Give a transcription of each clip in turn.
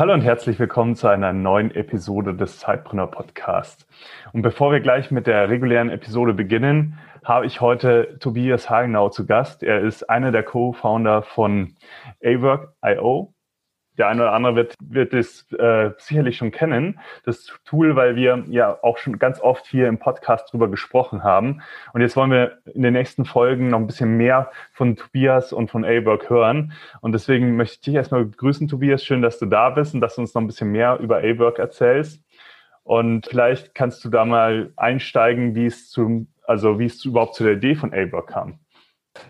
Hallo und herzlich willkommen zu einer neuen Episode des Zeitpreneur Podcasts. Und bevor wir gleich mit der regulären Episode beginnen, habe ich heute Tobias Hagenau zu Gast. Er ist einer der Co-Founder von Awork.io der eine oder andere wird, wird es äh, sicherlich schon kennen, das Tool, weil wir ja auch schon ganz oft hier im Podcast drüber gesprochen haben. Und jetzt wollen wir in den nächsten Folgen noch ein bisschen mehr von Tobias und von A-Work hören. Und deswegen möchte ich dich erstmal begrüßen, Tobias. Schön, dass du da bist und dass du uns noch ein bisschen mehr über A-Work erzählst. Und vielleicht kannst du da mal einsteigen, wie es zum, also wie es überhaupt zu der Idee von A-Work kam.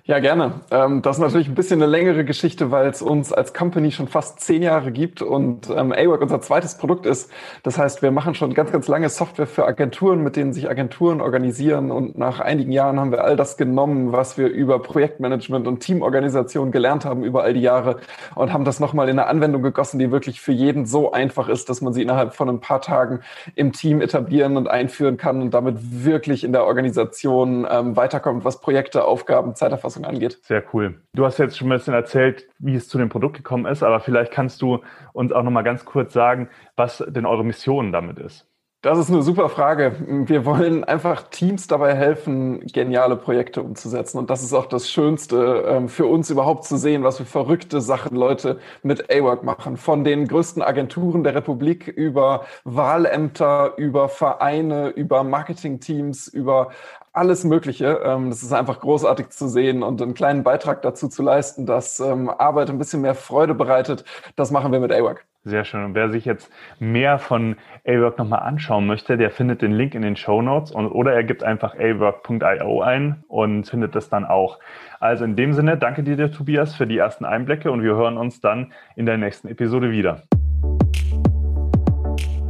Ja, gerne. Ähm, das ist natürlich ein bisschen eine längere Geschichte, weil es uns als Company schon fast zehn Jahre gibt und ähm, AWORK unser zweites Produkt ist. Das heißt, wir machen schon ganz, ganz lange Software für Agenturen, mit denen sich Agenturen organisieren. Und nach einigen Jahren haben wir all das genommen, was wir über Projektmanagement und Teamorganisation gelernt haben über all die Jahre und haben das nochmal in eine Anwendung gegossen, die wirklich für jeden so einfach ist, dass man sie innerhalb von ein paar Tagen im Team etablieren und einführen kann und damit wirklich in der Organisation ähm, weiterkommt, was Projekte, Aufgaben, Zeit Zeiterfassung angeht. Sehr cool. Du hast jetzt schon ein bisschen erzählt, wie es zu dem Produkt gekommen ist, aber vielleicht kannst du uns auch noch mal ganz kurz sagen, was denn eure Mission damit ist. Das ist eine super Frage. Wir wollen einfach Teams dabei helfen, geniale Projekte umzusetzen. Und das ist auch das Schönste ähm, für uns überhaupt zu sehen, was für verrückte Sachen Leute mit A-Work machen. Von den größten Agenturen der Republik über Wahlämter, über Vereine, über Marketingteams, über alles Mögliche. Ähm, das ist einfach großartig zu sehen und einen kleinen Beitrag dazu zu leisten, dass ähm, Arbeit ein bisschen mehr Freude bereitet. Das machen wir mit A-Work. Sehr schön. Und wer sich jetzt mehr von A-Work nochmal anschauen möchte, der findet den Link in den Show Notes und, oder er gibt einfach awork.io ein und findet das dann auch. Also in dem Sinne, danke dir, Tobias, für die ersten Einblicke und wir hören uns dann in der nächsten Episode wieder.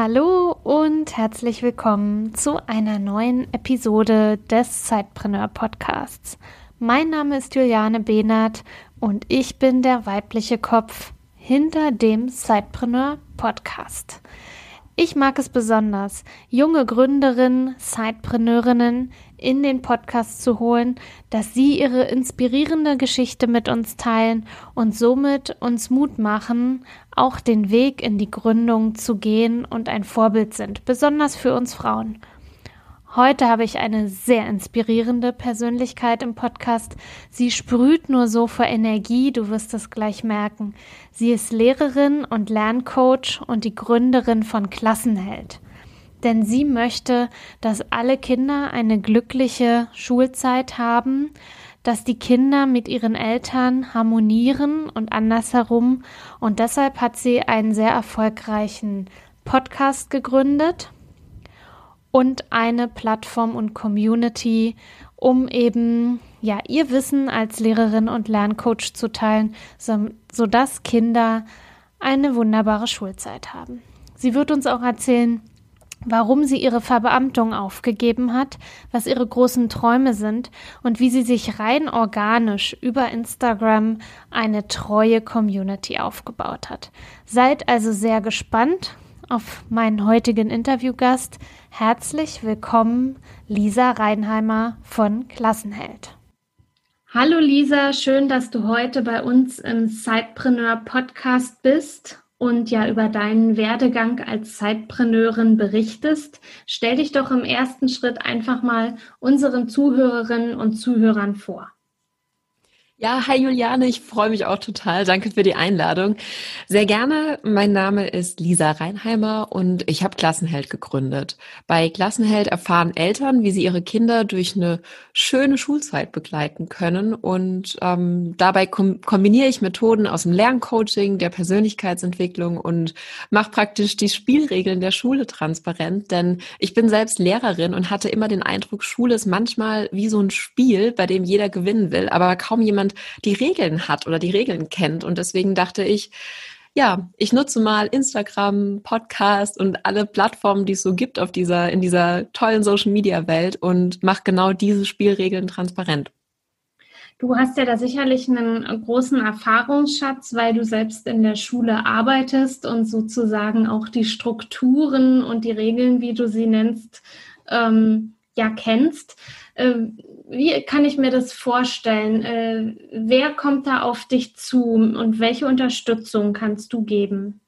Hallo und herzlich willkommen zu einer neuen Episode des Zeitpreneur Podcasts. Mein Name ist Juliane Behnert und ich bin der weibliche Kopf hinter dem Zeitpreneur Podcast. Ich mag es besonders, junge Gründerinnen, Sidepreneurinnen in den Podcast zu holen, dass sie ihre inspirierende Geschichte mit uns teilen und somit uns Mut machen, auch den Weg in die Gründung zu gehen und ein Vorbild sind, besonders für uns Frauen. Heute habe ich eine sehr inspirierende Persönlichkeit im Podcast. Sie sprüht nur so vor Energie, du wirst es gleich merken. Sie ist Lehrerin und Lerncoach und die Gründerin von Klassenheld. Denn sie möchte, dass alle Kinder eine glückliche Schulzeit haben, dass die Kinder mit ihren Eltern harmonieren und andersherum. Und deshalb hat sie einen sehr erfolgreichen Podcast gegründet und eine Plattform und Community, um eben ja ihr Wissen als Lehrerin und Lerncoach zu teilen, so, sodass Kinder eine wunderbare Schulzeit haben. Sie wird uns auch erzählen, warum sie ihre Verbeamtung aufgegeben hat, was ihre großen Träume sind und wie sie sich rein organisch über Instagram eine treue Community aufgebaut hat. Seid also sehr gespannt auf meinen heutigen Interviewgast. Herzlich willkommen, Lisa Reinheimer von Klassenheld. Hallo Lisa, schön, dass du heute bei uns im Sidepreneur Podcast bist und ja über deinen Werdegang als Zeitpreneurin berichtest. Stell dich doch im ersten Schritt einfach mal unseren Zuhörerinnen und Zuhörern vor. Ja, hi Juliane, ich freue mich auch total. Danke für die Einladung. Sehr gerne. Mein Name ist Lisa Reinheimer und ich habe Klassenheld gegründet. Bei Klassenheld erfahren Eltern, wie sie ihre Kinder durch eine schöne Schulzeit begleiten können und ähm, dabei kom kombiniere ich Methoden aus dem Lerncoaching, der Persönlichkeitsentwicklung und mache praktisch die Spielregeln der Schule transparent, denn ich bin selbst Lehrerin und hatte immer den Eindruck, Schule ist manchmal wie so ein Spiel, bei dem jeder gewinnen will, aber kaum jemand jemand die Regeln hat oder die Regeln kennt. Und deswegen dachte ich, ja, ich nutze mal Instagram, Podcast und alle Plattformen, die es so gibt auf dieser, in dieser tollen Social Media Welt und mache genau diese Spielregeln transparent. Du hast ja da sicherlich einen großen Erfahrungsschatz, weil du selbst in der Schule arbeitest und sozusagen auch die Strukturen und die Regeln, wie du sie nennst, ähm, ja kennst. Äh, wie kann ich mir das vorstellen? Äh, wer kommt da auf dich zu und welche Unterstützung kannst du geben?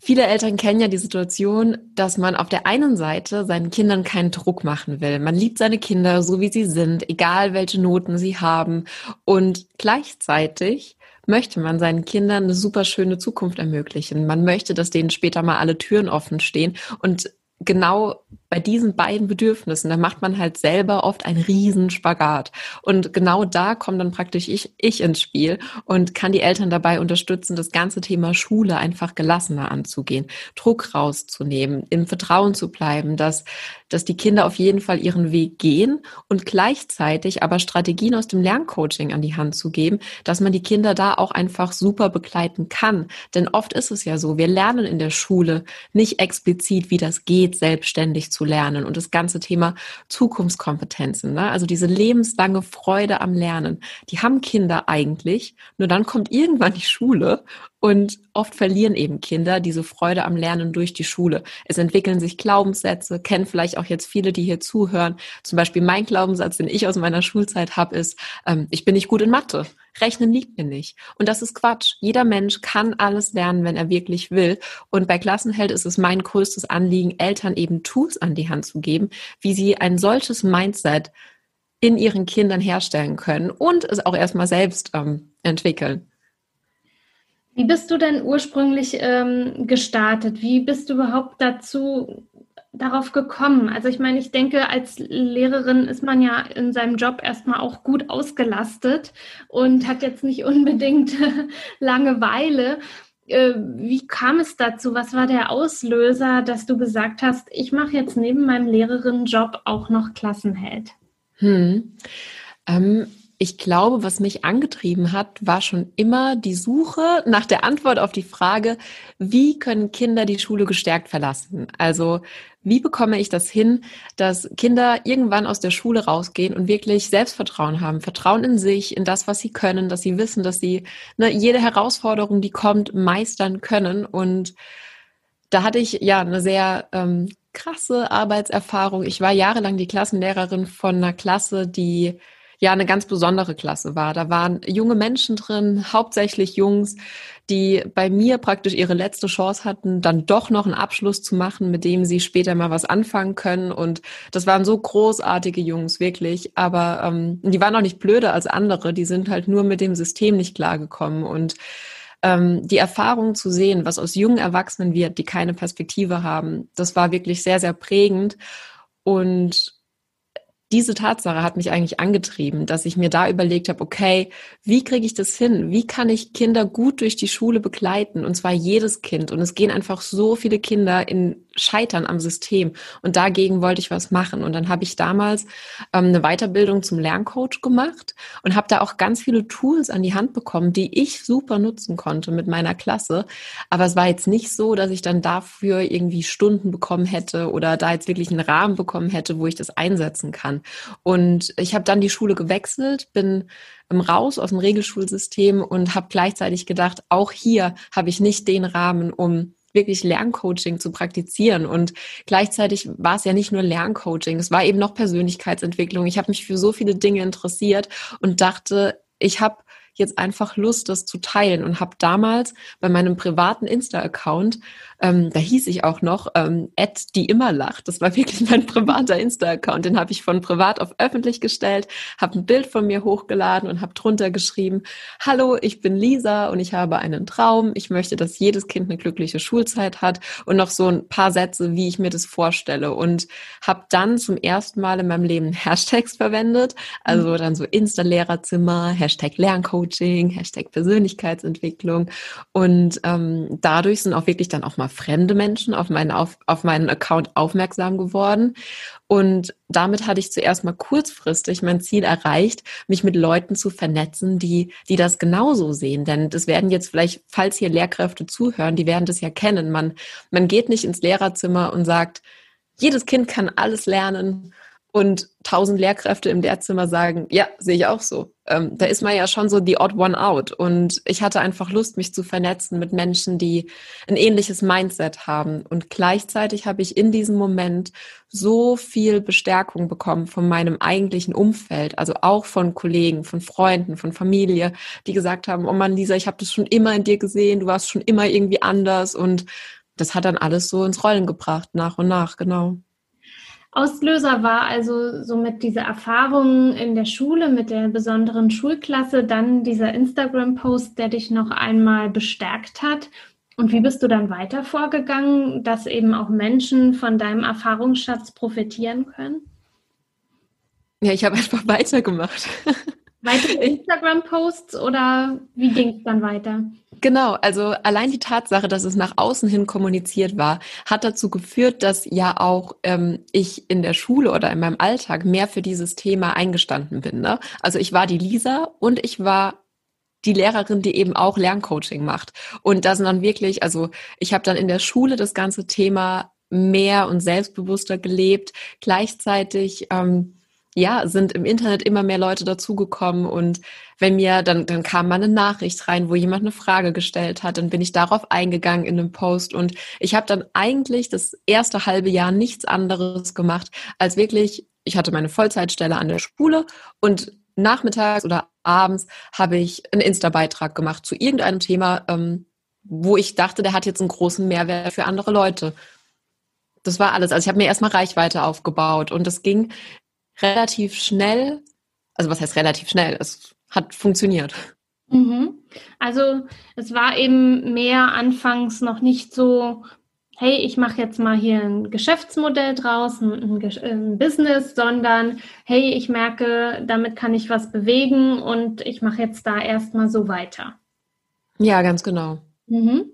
Viele Eltern kennen ja die Situation, dass man auf der einen Seite seinen Kindern keinen Druck machen will. Man liebt seine Kinder so, wie sie sind, egal welche Noten sie haben. Und gleichzeitig möchte man seinen Kindern eine super schöne Zukunft ermöglichen. Man möchte, dass denen später mal alle Türen offen stehen. Und genau bei diesen beiden Bedürfnissen, da macht man halt selber oft einen riesen Spagat. Und genau da kommt dann praktisch ich, ich ins Spiel und kann die Eltern dabei unterstützen, das ganze Thema Schule einfach gelassener anzugehen, Druck rauszunehmen, im Vertrauen zu bleiben, dass, dass die Kinder auf jeden Fall ihren Weg gehen und gleichzeitig aber Strategien aus dem Lerncoaching an die Hand zu geben, dass man die Kinder da auch einfach super begleiten kann. Denn oft ist es ja so, wir lernen in der Schule nicht explizit, wie das geht, selbstständig zu zu lernen und das ganze Thema Zukunftskompetenzen, ne? also diese lebenslange Freude am Lernen, die haben Kinder eigentlich, nur dann kommt irgendwann die Schule und oft verlieren eben Kinder diese Freude am Lernen durch die Schule. Es entwickeln sich Glaubenssätze, kennen vielleicht auch jetzt viele, die hier zuhören. Zum Beispiel mein Glaubenssatz, den ich aus meiner Schulzeit habe, ist, ähm, ich bin nicht gut in Mathe. Rechnen liegt mir nicht. Und das ist Quatsch. Jeder Mensch kann alles lernen, wenn er wirklich will. Und bei Klassenheld ist es mein größtes Anliegen, Eltern eben Tools an die Hand zu geben, wie sie ein solches Mindset in ihren Kindern herstellen können und es auch erstmal selbst ähm, entwickeln. Wie bist du denn ursprünglich ähm, gestartet? Wie bist du überhaupt dazu darauf gekommen? Also ich meine, ich denke, als Lehrerin ist man ja in seinem Job erstmal auch gut ausgelastet und hat jetzt nicht unbedingt Langeweile. Äh, wie kam es dazu? Was war der Auslöser, dass du gesagt hast, ich mache jetzt neben meinem Lehrerinnenjob auch noch Klassenheld? Hm. Ähm, ich glaube, was mich angetrieben hat, war schon immer die Suche nach der Antwort auf die Frage, wie können Kinder die Schule gestärkt verlassen? Also wie bekomme ich das hin, dass Kinder irgendwann aus der Schule rausgehen und wirklich Selbstvertrauen haben, Vertrauen in sich, in das, was sie können, dass sie wissen, dass sie ne, jede Herausforderung, die kommt, meistern können. Und da hatte ich ja eine sehr ähm, krasse Arbeitserfahrung. Ich war jahrelang die Klassenlehrerin von einer Klasse, die ja eine ganz besondere Klasse war. Da waren junge Menschen drin, hauptsächlich Jungs, die bei mir praktisch ihre letzte Chance hatten, dann doch noch einen Abschluss zu machen, mit dem sie später mal was anfangen können. Und das waren so großartige Jungs, wirklich. Aber ähm, die waren auch nicht blöder als andere. Die sind halt nur mit dem System nicht klargekommen. Und ähm, die Erfahrung zu sehen, was aus jungen Erwachsenen wird, die keine Perspektive haben, das war wirklich sehr, sehr prägend. Und diese Tatsache hat mich eigentlich angetrieben, dass ich mir da überlegt habe, okay, wie kriege ich das hin? Wie kann ich Kinder gut durch die Schule begleiten? Und zwar jedes Kind. Und es gehen einfach so viele Kinder in Scheitern am System. Und dagegen wollte ich was machen. Und dann habe ich damals ähm, eine Weiterbildung zum Lerncoach gemacht und habe da auch ganz viele Tools an die Hand bekommen, die ich super nutzen konnte mit meiner Klasse. Aber es war jetzt nicht so, dass ich dann dafür irgendwie Stunden bekommen hätte oder da jetzt wirklich einen Rahmen bekommen hätte, wo ich das einsetzen kann. Und ich habe dann die Schule gewechselt, bin raus aus dem Regelschulsystem und habe gleichzeitig gedacht, auch hier habe ich nicht den Rahmen, um wirklich Lerncoaching zu praktizieren. Und gleichzeitig war es ja nicht nur Lerncoaching, es war eben noch Persönlichkeitsentwicklung. Ich habe mich für so viele Dinge interessiert und dachte, ich habe jetzt einfach Lust, das zu teilen und habe damals bei meinem privaten Insta-Account ähm, da hieß ich auch noch ähm, die immer lacht. Das war wirklich mein privater Insta-Account. Den habe ich von privat auf öffentlich gestellt, habe ein Bild von mir hochgeladen und habe drunter geschrieben, hallo, ich bin Lisa und ich habe einen Traum. Ich möchte, dass jedes Kind eine glückliche Schulzeit hat und noch so ein paar Sätze, wie ich mir das vorstelle. Und habe dann zum ersten Mal in meinem Leben Hashtags verwendet, also dann so Insta-Lehrerzimmer, Hashtag Lerncoaching Lerncoaching, Hashtag Persönlichkeitsentwicklung. Und ähm, dadurch sind auch wirklich dann auch mal fremde Menschen auf meinen, auf, auf meinen Account aufmerksam geworden. Und damit hatte ich zuerst mal kurzfristig mein Ziel erreicht, mich mit Leuten zu vernetzen, die, die das genauso sehen. Denn das werden jetzt vielleicht, falls hier Lehrkräfte zuhören, die werden das ja kennen. Man, man geht nicht ins Lehrerzimmer und sagt, jedes Kind kann alles lernen und tausend Lehrkräfte im Lehrzimmer sagen, ja, sehe ich auch so. Ähm, da ist man ja schon so die odd one out. Und ich hatte einfach Lust, mich zu vernetzen mit Menschen, die ein ähnliches Mindset haben. Und gleichzeitig habe ich in diesem Moment so viel Bestärkung bekommen von meinem eigentlichen Umfeld, also auch von Kollegen, von Freunden, von Familie, die gesagt haben, oh Mann, Lisa, ich habe das schon immer in dir gesehen, du warst schon immer irgendwie anders. Und das hat dann alles so ins Rollen gebracht, nach und nach, genau. Auslöser war also somit diese Erfahrung in der Schule mit der besonderen Schulklasse, dann dieser Instagram-Post, der dich noch einmal bestärkt hat. Und wie bist du dann weiter vorgegangen, dass eben auch Menschen von deinem Erfahrungsschatz profitieren können? Ja, ich habe einfach weitergemacht. Weitere Instagram-Posts oder wie ging es dann weiter? Genau, also allein die Tatsache, dass es nach außen hin kommuniziert war, hat dazu geführt, dass ja auch ähm, ich in der Schule oder in meinem Alltag mehr für dieses Thema eingestanden bin. Ne? Also ich war die Lisa und ich war die Lehrerin, die eben auch Lerncoaching macht. Und da sind dann wirklich, also ich habe dann in der Schule das ganze Thema mehr und selbstbewusster gelebt. Gleichzeitig ähm, ja, sind im Internet immer mehr Leute dazugekommen und wenn mir, dann, dann kam mal eine Nachricht rein, wo jemand eine Frage gestellt hat, dann bin ich darauf eingegangen in einem Post und ich habe dann eigentlich das erste halbe Jahr nichts anderes gemacht, als wirklich, ich hatte meine Vollzeitstelle an der Schule und nachmittags oder abends habe ich einen Insta-Beitrag gemacht zu irgendeinem Thema, ähm, wo ich dachte, der hat jetzt einen großen Mehrwert für andere Leute. Das war alles. Also ich habe mir erstmal Reichweite aufgebaut und das ging relativ schnell, also was heißt relativ schnell? Es hat funktioniert. Mhm. Also es war eben mehr anfangs noch nicht so, hey, ich mache jetzt mal hier ein Geschäftsmodell draus, ein, ein, Business, sondern hey, ich merke, damit kann ich was bewegen und ich mache jetzt da erstmal so weiter. Ja, ganz genau. Mhm.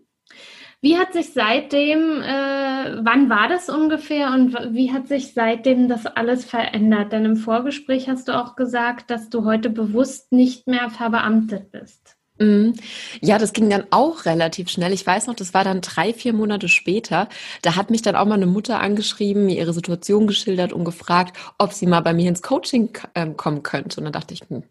Wie hat sich seitdem, äh, wann war das ungefähr und wie hat sich seitdem das alles verändert? Denn im Vorgespräch hast du auch gesagt, dass du heute bewusst nicht mehr verbeamtet bist. Mhm. Ja, das ging dann auch relativ schnell. Ich weiß noch, das war dann drei, vier Monate später. Da hat mich dann auch mal eine Mutter angeschrieben, mir ihre Situation geschildert und gefragt, ob sie mal bei mir ins Coaching äh, kommen könnte. Und dann dachte ich, hm,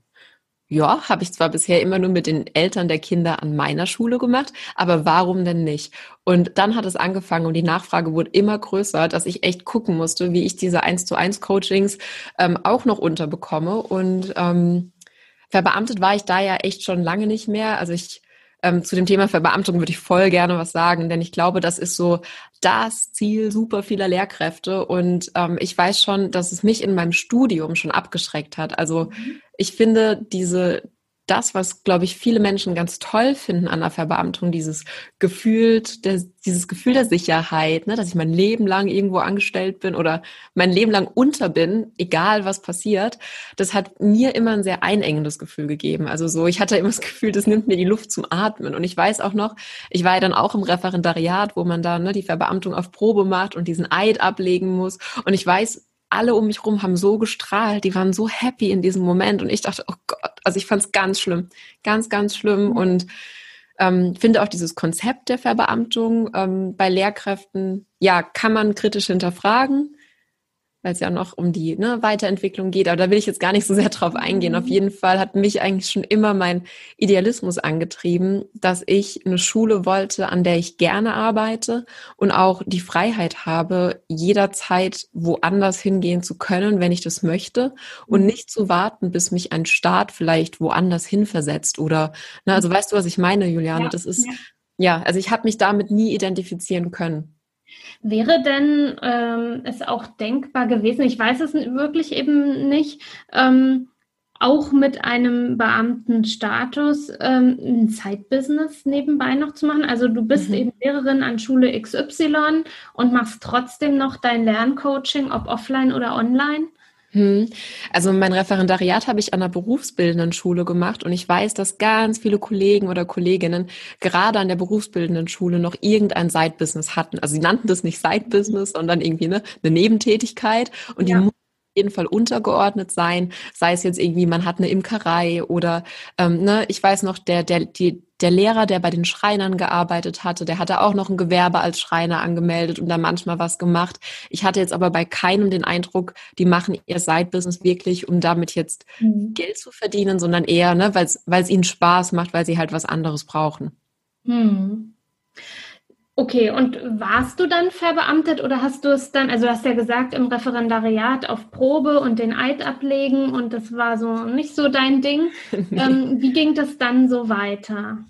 ja, habe ich zwar bisher immer nur mit den Eltern der Kinder an meiner Schule gemacht, aber warum denn nicht? Und dann hat es angefangen und die Nachfrage wurde immer größer, dass ich echt gucken musste, wie ich diese 1 zu 1 Coachings ähm, auch noch unterbekomme. Und ähm, verbeamtet war ich da ja echt schon lange nicht mehr. Also ich ähm, zu dem Thema Verbeamtung würde ich voll gerne was sagen, denn ich glaube, das ist so das Ziel super vieler Lehrkräfte. Und ähm, ich weiß schon, dass es mich in meinem Studium schon abgeschreckt hat. Also mhm. ich finde diese das, was, glaube ich, viele Menschen ganz toll finden an der Verbeamtung, dieses Gefühl der, dieses Gefühl der Sicherheit, ne, dass ich mein Leben lang irgendwo angestellt bin oder mein Leben lang unter bin, egal was passiert, das hat mir immer ein sehr einengendes Gefühl gegeben. Also so, ich hatte immer das Gefühl, das nimmt mir die Luft zum Atmen. Und ich weiß auch noch, ich war ja dann auch im Referendariat, wo man da ne, die Verbeamtung auf Probe macht und diesen Eid ablegen muss. Und ich weiß, alle um mich herum haben so gestrahlt, die waren so happy in diesem Moment und ich dachte, oh Gott, also ich fand es ganz schlimm, ganz, ganz schlimm und ähm, finde auch dieses Konzept der Verbeamtung ähm, bei Lehrkräften, ja, kann man kritisch hinterfragen weil es ja noch um die ne, Weiterentwicklung geht. Aber da will ich jetzt gar nicht so sehr drauf eingehen. Auf mhm. jeden Fall hat mich eigentlich schon immer mein Idealismus angetrieben, dass ich eine Schule wollte, an der ich gerne arbeite und auch die Freiheit habe, jederzeit woanders hingehen zu können, wenn ich das möchte und mhm. nicht zu warten, bis mich ein Staat vielleicht woanders hinversetzt oder, ne, also weißt du, was ich meine, Juliane? Das ist, ja, also ich habe mich damit nie identifizieren können. Wäre denn ähm, es auch denkbar gewesen, ich weiß es wirklich eben nicht, ähm, auch mit einem Beamtenstatus ähm, ein Zeitbusiness nebenbei noch zu machen? Also du bist mhm. eben Lehrerin an Schule XY und machst trotzdem noch dein Lerncoaching, ob offline oder online? Hm. Also mein Referendariat habe ich an einer berufsbildenden Schule gemacht und ich weiß, dass ganz viele Kollegen oder Kolleginnen gerade an der berufsbildenden Schule noch irgendein Side-Business hatten. Also sie nannten das nicht Side-Business, sondern irgendwie ne, eine Nebentätigkeit und ja. die jeden Fall untergeordnet sein, sei es jetzt irgendwie, man hat eine Imkerei oder ähm, ne, ich weiß noch, der, der, die, der Lehrer, der bei den Schreinern gearbeitet hatte, der hatte auch noch ein Gewerbe als Schreiner angemeldet und da manchmal was gemacht. Ich hatte jetzt aber bei keinem den Eindruck, die machen ihr Side-Business wirklich, um damit jetzt mhm. Geld zu verdienen, sondern eher, ne, weil es ihnen Spaß macht, weil sie halt was anderes brauchen. Mhm. Okay, und warst du dann verbeamtet oder hast du es dann, also du hast ja gesagt, im Referendariat auf Probe und den Eid ablegen und das war so nicht so dein Ding. nee. ähm, wie ging das dann so weiter?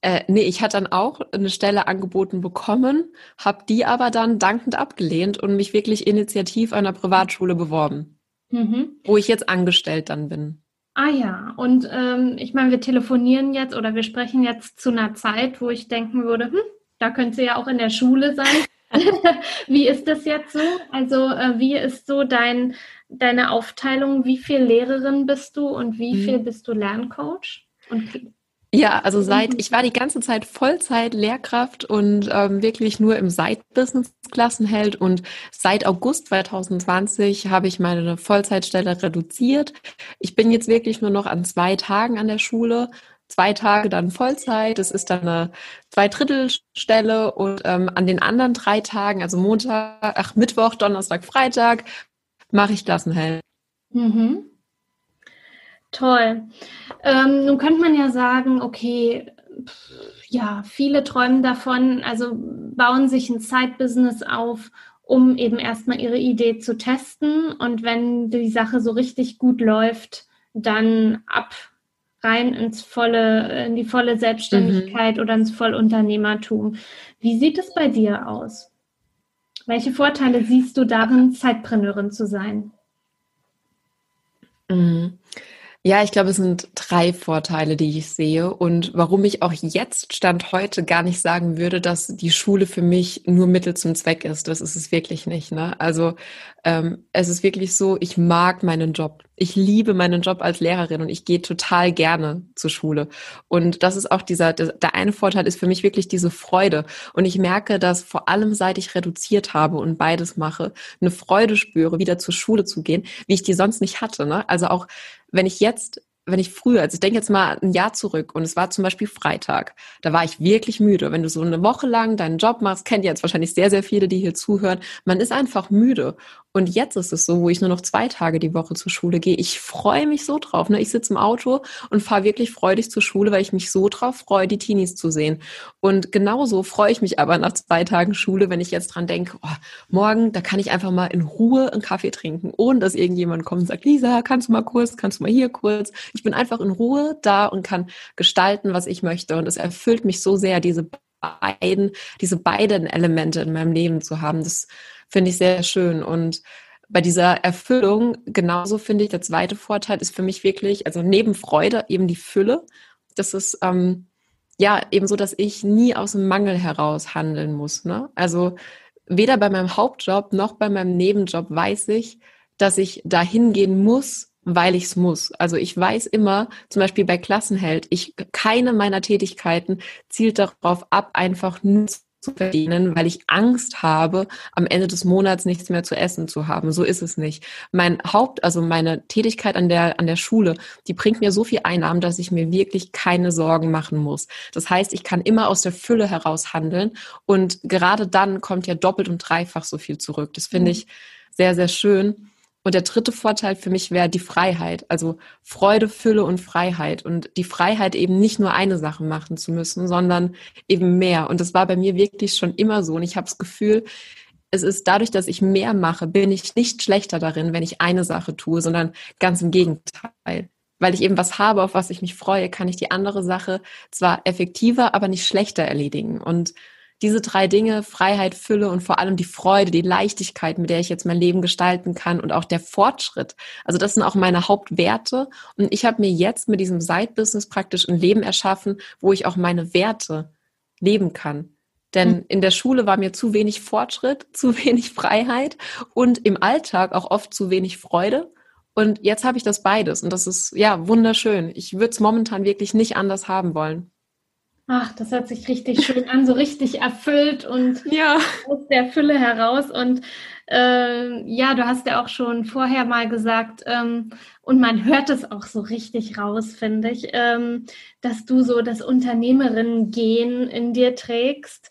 Äh, nee, ich hatte dann auch eine Stelle angeboten bekommen, habe die aber dann dankend abgelehnt und mich wirklich initiativ an einer Privatschule beworben, mhm. wo ich jetzt angestellt dann bin. Ah ja, und ähm, ich meine, wir telefonieren jetzt oder wir sprechen jetzt zu einer Zeit, wo ich denken würde, hm, da könnte sie ja auch in der Schule sein. wie ist das jetzt so? Also äh, wie ist so dein, deine Aufteilung? Wie viel Lehrerin bist du und wie viel mhm. bist du Lerncoach? Und ja, also seit ich war die ganze Zeit Vollzeit Lehrkraft und ähm, wirklich nur im Side-Business Klassenheld und seit August 2020 habe ich meine Vollzeitstelle reduziert. Ich bin jetzt wirklich nur noch an zwei Tagen an der Schule zwei Tage dann Vollzeit, das ist dann eine Zweidrittelstelle und ähm, an den anderen drei Tagen, also Montag, ach Mittwoch, Donnerstag, Freitag, mache ich Klassenhell. Mhm. Toll. Ähm, nun könnte man ja sagen, okay, ja, viele träumen davon, also bauen sich ein Side-Business auf, um eben erstmal ihre Idee zu testen und wenn die Sache so richtig gut läuft, dann ab rein ins volle, in die volle Selbstständigkeit mhm. oder ins Vollunternehmertum. Wie sieht es bei dir aus? Welche Vorteile siehst du darin, Zeitpreneurin zu sein? Mhm. Ja, ich glaube, es sind drei Vorteile, die ich sehe und warum ich auch jetzt Stand heute gar nicht sagen würde, dass die Schule für mich nur Mittel zum Zweck ist. Das ist es wirklich nicht. Ne? Also ähm, es ist wirklich so, ich mag meinen Job. Ich liebe meinen Job als Lehrerin und ich gehe total gerne zur Schule. Und das ist auch dieser, der, der eine Vorteil ist für mich wirklich diese Freude. Und ich merke, dass vor allem seit ich reduziert habe und beides mache, eine Freude spüre, wieder zur Schule zu gehen, wie ich die sonst nicht hatte. Ne? Also auch wenn ich jetzt wenn ich früher, also ich denke jetzt mal ein Jahr zurück und es war zum Beispiel Freitag, da war ich wirklich müde. Wenn du so eine Woche lang deinen Job machst, kennt ihr jetzt wahrscheinlich sehr, sehr viele, die hier zuhören, man ist einfach müde. Und jetzt ist es so, wo ich nur noch zwei Tage die Woche zur Schule gehe. Ich freue mich so drauf. Ne? Ich sitze im Auto und fahre wirklich freudig zur Schule, weil ich mich so drauf freue, die Teenies zu sehen. Und genauso freue ich mich aber nach zwei Tagen Schule, wenn ich jetzt dran denke, oh, morgen, da kann ich einfach mal in Ruhe einen Kaffee trinken, ohne dass irgendjemand kommt und sagt, Lisa, kannst du mal kurz, kannst du mal hier kurz. Ich bin einfach in Ruhe da und kann gestalten, was ich möchte. Und es erfüllt mich so sehr, diese beiden, diese beiden Elemente in meinem Leben zu haben. Das finde ich sehr schön. Und bei dieser Erfüllung, genauso finde ich, der zweite Vorteil ist für mich wirklich, also neben Freude eben die Fülle. Das ist ähm, ja eben so, dass ich nie aus dem Mangel heraus handeln muss. Ne? Also weder bei meinem Hauptjob noch bei meinem Nebenjob weiß ich, dass ich dahin gehen muss, weil ich es muss. Also ich weiß immer, zum Beispiel bei Klassenheld, ich keine meiner Tätigkeiten zielt darauf ab, einfach nur zu verdienen, weil ich Angst habe, am Ende des Monats nichts mehr zu essen zu haben. So ist es nicht. Mein Haupt, also meine Tätigkeit an der, an der Schule, die bringt mir so viel Einnahmen, dass ich mir wirklich keine Sorgen machen muss. Das heißt, ich kann immer aus der Fülle heraus handeln und gerade dann kommt ja doppelt und dreifach so viel zurück. Das finde mhm. ich sehr, sehr schön. Und der dritte Vorteil für mich wäre die Freiheit, also Freude, Fülle und Freiheit. Und die Freiheit eben nicht nur eine Sache machen zu müssen, sondern eben mehr. Und das war bei mir wirklich schon immer so. Und ich habe das Gefühl, es ist dadurch, dass ich mehr mache, bin ich nicht schlechter darin, wenn ich eine Sache tue, sondern ganz im Gegenteil. Weil ich eben was habe, auf was ich mich freue, kann ich die andere Sache zwar effektiver, aber nicht schlechter erledigen. Und diese drei Dinge, Freiheit, Fülle und vor allem die Freude, die Leichtigkeit, mit der ich jetzt mein Leben gestalten kann und auch der Fortschritt. Also das sind auch meine Hauptwerte. Und ich habe mir jetzt mit diesem Side-Business praktisch ein Leben erschaffen, wo ich auch meine Werte leben kann. Denn mhm. in der Schule war mir zu wenig Fortschritt, zu wenig Freiheit und im Alltag auch oft zu wenig Freude. Und jetzt habe ich das beides und das ist ja wunderschön. Ich würde es momentan wirklich nicht anders haben wollen. Ach, das hört sich richtig schön an, so richtig erfüllt und ja. aus der Fülle heraus. Und äh, ja, du hast ja auch schon vorher mal gesagt, ähm, und man hört es auch so richtig raus, finde ich, ähm, dass du so das Unternehmerinnen-Gen in dir trägst.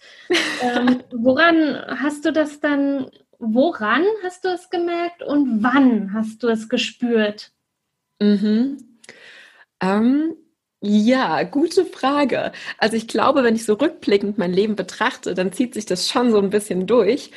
ähm, woran hast du das dann, woran hast du es gemerkt und wann hast du es gespürt? Mhm. Ähm, ja, gute Frage. Also ich glaube, wenn ich so rückblickend mein Leben betrachte, dann zieht sich das schon so ein bisschen durch.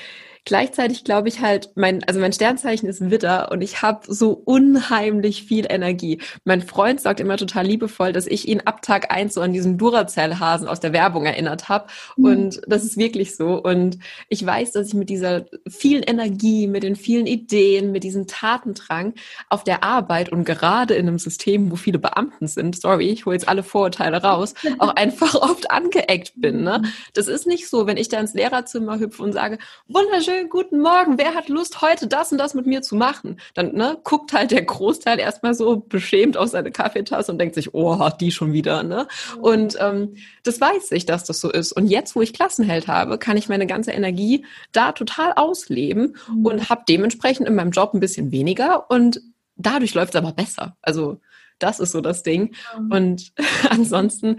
Gleichzeitig glaube ich halt, mein, also mein Sternzeichen ist Widder und ich habe so unheimlich viel Energie. Mein Freund sagt immer total liebevoll, dass ich ihn ab Tag eins so an diesen Duracell-Hasen aus der Werbung erinnert habe. Mhm. Und das ist wirklich so. Und ich weiß, dass ich mit dieser vielen Energie, mit den vielen Ideen, mit diesem Tatendrang auf der Arbeit und gerade in einem System, wo viele Beamten sind, sorry, ich hole jetzt alle Vorurteile raus, auch einfach oft angeeckt bin. Ne? Mhm. Das ist nicht so, wenn ich da ins Lehrerzimmer hüpfe und sage, wunderschön, schönen guten Morgen, wer hat Lust, heute das und das mit mir zu machen? Dann ne, guckt halt der Großteil erstmal so beschämt auf seine Kaffeetasse und denkt sich, oh, hat die schon wieder, ne? Und ähm, das weiß ich, dass das so ist. Und jetzt, wo ich Klassenheld habe, kann ich meine ganze Energie da total ausleben mhm. und habe dementsprechend in meinem Job ein bisschen weniger und dadurch läuft es aber besser. Also das ist so das Ding. Mhm. Und ansonsten,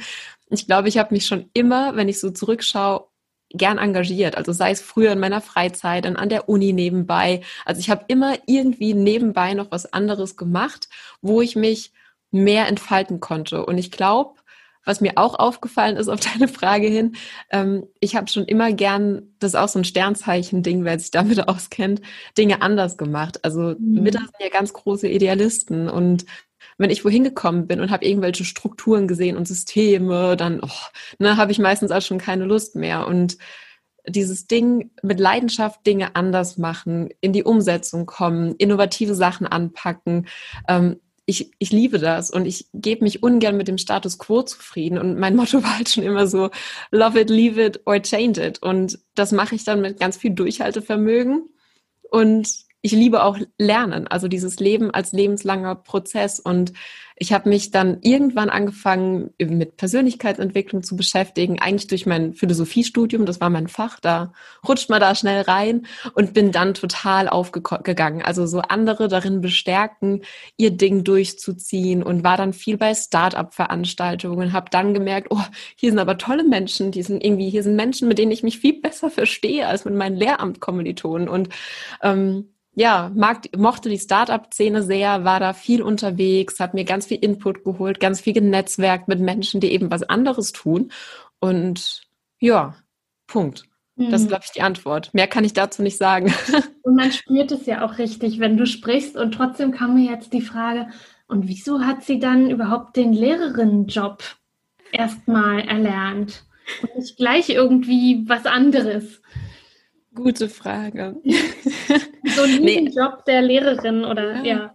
ich glaube, ich habe mich schon immer, wenn ich so zurückschaue, gern engagiert. Also sei es früher in meiner Freizeit, dann an der Uni nebenbei. Also ich habe immer irgendwie nebenbei noch was anderes gemacht, wo ich mich mehr entfalten konnte. Und ich glaube, was mir auch aufgefallen ist auf deine Frage hin, ähm, ich habe schon immer gern, das ist auch so ein Sternzeichen-Ding, wer sich damit auskennt, Dinge anders gemacht. Also mhm. Mütter sind ja ganz große Idealisten und wenn ich wohin gekommen bin und habe irgendwelche Strukturen gesehen und Systeme, dann oh, ne, habe ich meistens auch schon keine Lust mehr. Und dieses Ding mit Leidenschaft Dinge anders machen, in die Umsetzung kommen, innovative Sachen anpacken. Ähm, ich, ich liebe das und ich gebe mich ungern mit dem Status quo zufrieden. Und mein Motto war halt schon immer so, love it, leave it or change it. Und das mache ich dann mit ganz viel Durchhaltevermögen. Und ich liebe auch Lernen, also dieses Leben als lebenslanger Prozess. Und ich habe mich dann irgendwann angefangen, mit Persönlichkeitsentwicklung zu beschäftigen, eigentlich durch mein Philosophiestudium, das war mein Fach, da rutscht man da schnell rein und bin dann total aufgegangen. Also so andere darin bestärken, ihr Ding durchzuziehen und war dann viel bei Start-up-Veranstaltungen, habe dann gemerkt, oh, hier sind aber tolle Menschen, die sind irgendwie, hier sind Menschen, mit denen ich mich viel besser verstehe als mit meinen Lehramtkommilitonen und ähm, ja, mag, mochte die Startup-Szene sehr, war da viel unterwegs, hat mir ganz viel Input geholt, ganz viel genetzwerkt mit Menschen, die eben was anderes tun. Und ja, Punkt. Das ist, mhm. glaube ich, die Antwort. Mehr kann ich dazu nicht sagen. Und man spürt es ja auch richtig, wenn du sprichst. Und trotzdem kam mir jetzt die Frage, und wieso hat sie dann überhaupt den Lehrerinnenjob erstmal erlernt? Und nicht gleich irgendwie was anderes? Gute Frage. so ein nee. Job der Lehrerin oder ja. ja.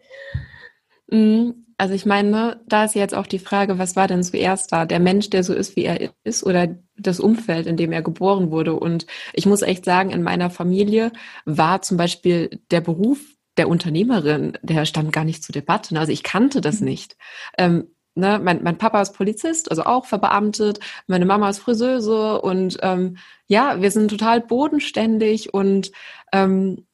Mhm. Also ich meine, da ist jetzt auch die Frage, was war denn zuerst da? Der Mensch, der so ist, wie er ist, oder das Umfeld, in dem er geboren wurde? Und ich muss echt sagen, in meiner Familie war zum Beispiel der Beruf der Unternehmerin, der stand gar nicht zur Debatte. Also ich kannte das mhm. nicht. Ähm, ne, mein, mein Papa ist Polizist, also auch verbeamtet, meine Mama ist Friseuse und ähm, ja, wir sind total bodenständig und ähm,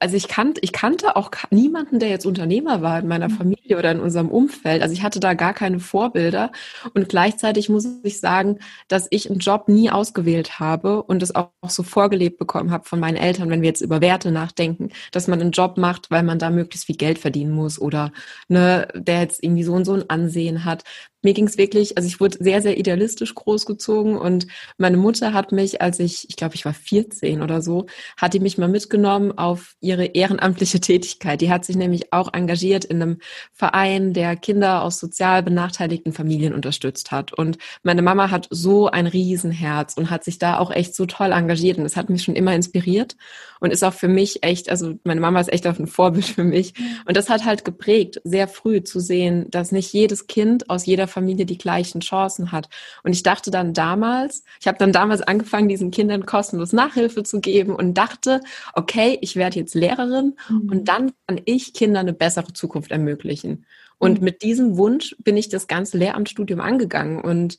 also ich kannte, ich kannte auch niemanden, der jetzt Unternehmer war in meiner mhm. Familie oder in unserem Umfeld. Also ich hatte da gar keine Vorbilder. Und gleichzeitig muss ich sagen, dass ich einen Job nie ausgewählt habe und es auch so vorgelebt bekommen habe von meinen Eltern, wenn wir jetzt über Werte nachdenken, dass man einen Job macht, weil man da möglichst viel Geld verdienen muss oder ne, der jetzt irgendwie so und so ein Ansehen hat mir ging es wirklich, also ich wurde sehr, sehr idealistisch großgezogen und meine Mutter hat mich, als ich, ich glaube, ich war 14 oder so, hat die mich mal mitgenommen auf ihre ehrenamtliche Tätigkeit. Die hat sich nämlich auch engagiert in einem Verein, der Kinder aus sozial benachteiligten Familien unterstützt hat. Und meine Mama hat so ein Riesenherz und hat sich da auch echt so toll engagiert und das hat mich schon immer inspiriert und ist auch für mich echt, also meine Mama ist echt auf ein Vorbild für mich. Und das hat halt geprägt, sehr früh zu sehen, dass nicht jedes Kind aus jeder Familie die gleichen Chancen hat. Und ich dachte dann damals, ich habe dann damals angefangen, diesen Kindern kostenlos Nachhilfe zu geben und dachte, okay, ich werde jetzt Lehrerin mhm. und dann kann ich Kindern eine bessere Zukunft ermöglichen. Und mhm. mit diesem Wunsch bin ich das ganze Lehramtsstudium angegangen und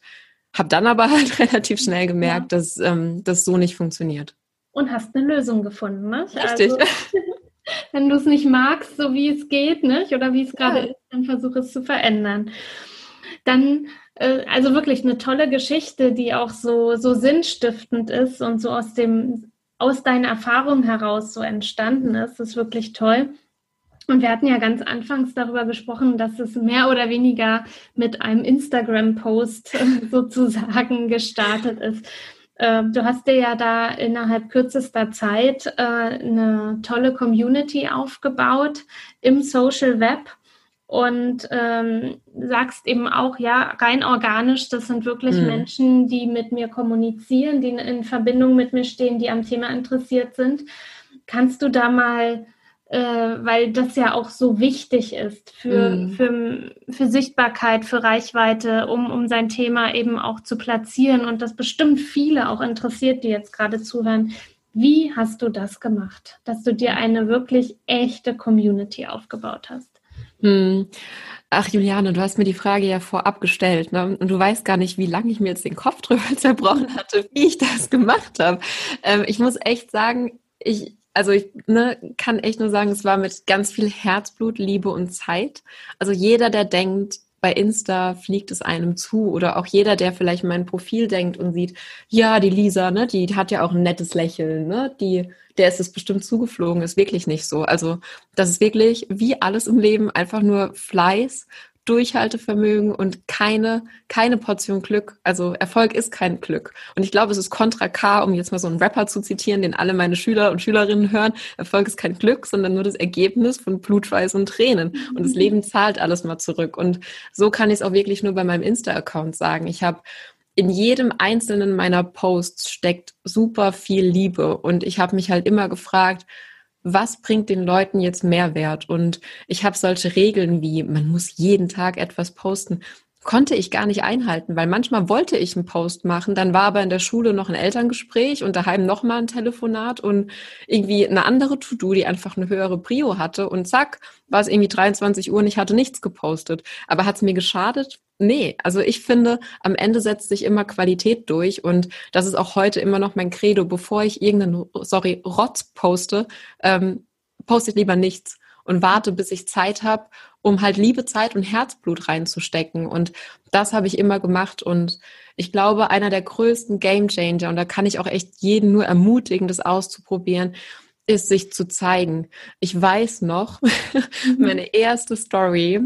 habe dann aber halt relativ schnell gemerkt, ja. dass ähm, das so nicht funktioniert. Und hast eine Lösung gefunden, ne? Richtig. Also, wenn du es nicht magst, so wie es geht, nicht? Oder wie es gerade ja. ist, dann versuche es zu verändern. Dann, äh, also wirklich eine tolle Geschichte, die auch so, so sinnstiftend ist und so aus dem, aus deiner Erfahrung heraus so entstanden ist. Das ist wirklich toll. Und wir hatten ja ganz anfangs darüber gesprochen, dass es mehr oder weniger mit einem Instagram-Post sozusagen gestartet ist. Ähm, du hast dir ja da innerhalb kürzester Zeit äh, eine tolle Community aufgebaut im Social Web und ähm, sagst eben auch, ja, rein organisch, das sind wirklich mhm. Menschen, die mit mir kommunizieren, die in Verbindung mit mir stehen, die am Thema interessiert sind. Kannst du da mal äh, weil das ja auch so wichtig ist für, mhm. für, für Sichtbarkeit, für Reichweite, um, um sein Thema eben auch zu platzieren und das bestimmt viele auch interessiert, die jetzt gerade zuhören. Wie hast du das gemacht, dass du dir eine wirklich echte Community aufgebaut hast? Mhm. Ach, Juliane, du hast mir die Frage ja vorab gestellt, ne? Und du weißt gar nicht, wie lange ich mir jetzt den Kopf drüber zerbrochen hatte, wie ich das gemacht habe. Ähm, ich muss echt sagen, ich, also ich ne, kann echt nur sagen, es war mit ganz viel Herzblut, Liebe und Zeit. Also jeder, der denkt, bei Insta fliegt es einem zu oder auch jeder, der vielleicht mein Profil denkt und sieht, ja, die Lisa, ne, die hat ja auch ein nettes Lächeln, ne, die, der ist es bestimmt zugeflogen, ist wirklich nicht so. Also das ist wirklich wie alles im Leben einfach nur Fleiß Durchhaltevermögen und keine, keine Portion Glück. Also Erfolg ist kein Glück. Und ich glaube, es ist Contra K, um jetzt mal so einen Rapper zu zitieren, den alle meine Schüler und Schülerinnen hören. Erfolg ist kein Glück, sondern nur das Ergebnis von Blutschweiß und Tränen. Und das Leben zahlt alles mal zurück. Und so kann ich es auch wirklich nur bei meinem Insta-Account sagen. Ich habe in jedem einzelnen meiner Posts steckt super viel Liebe. Und ich habe mich halt immer gefragt, was bringt den Leuten jetzt Mehrwert? Und ich habe solche Regeln wie, man muss jeden Tag etwas posten konnte ich gar nicht einhalten, weil manchmal wollte ich einen Post machen, dann war aber in der Schule noch ein Elterngespräch und daheim nochmal ein Telefonat und irgendwie eine andere To-Do, die einfach eine höhere Prio hatte und zack, war es irgendwie 23 Uhr und ich hatte nichts gepostet. Aber hat es mir geschadet? Nee, also ich finde, am Ende setzt sich immer Qualität durch und das ist auch heute immer noch mein Credo. Bevor ich irgendeinen, sorry, Rotz poste, ähm, poste ich lieber nichts und warte, bis ich Zeit habe, um halt Liebe, Zeit und Herzblut reinzustecken. Und das habe ich immer gemacht. Und ich glaube, einer der größten Game Changer, und da kann ich auch echt jeden nur ermutigen, das auszuprobieren, ist, sich zu zeigen. Ich weiß noch, meine erste Story,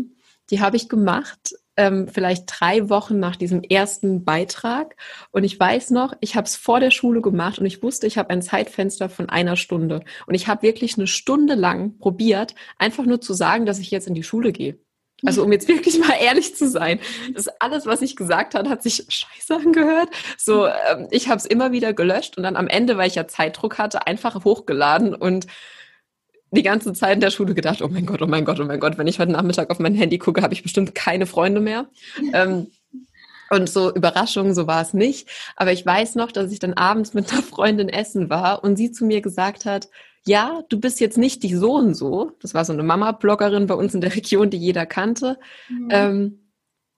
die habe ich gemacht ähm, vielleicht drei Wochen nach diesem ersten Beitrag. Und ich weiß noch, ich habe es vor der Schule gemacht und ich wusste, ich habe ein Zeitfenster von einer Stunde. Und ich habe wirklich eine Stunde lang probiert, einfach nur zu sagen, dass ich jetzt in die Schule gehe. Also um jetzt wirklich mal ehrlich zu sein, das alles, was ich gesagt habe, hat sich scheiße angehört. So, ähm, ich habe es immer wieder gelöscht und dann am Ende, weil ich ja Zeitdruck hatte, einfach hochgeladen und die ganze Zeit in der Schule gedacht, oh mein Gott, oh mein Gott, oh mein Gott, wenn ich heute Nachmittag auf mein Handy gucke, habe ich bestimmt keine Freunde mehr. ähm, und so Überraschung, so war es nicht. Aber ich weiß noch, dass ich dann abends mit einer Freundin essen war und sie zu mir gesagt hat, ja, du bist jetzt nicht die so und so. Das war so eine Mama-Bloggerin bei uns in der Region, die jeder kannte. Mhm. Ähm,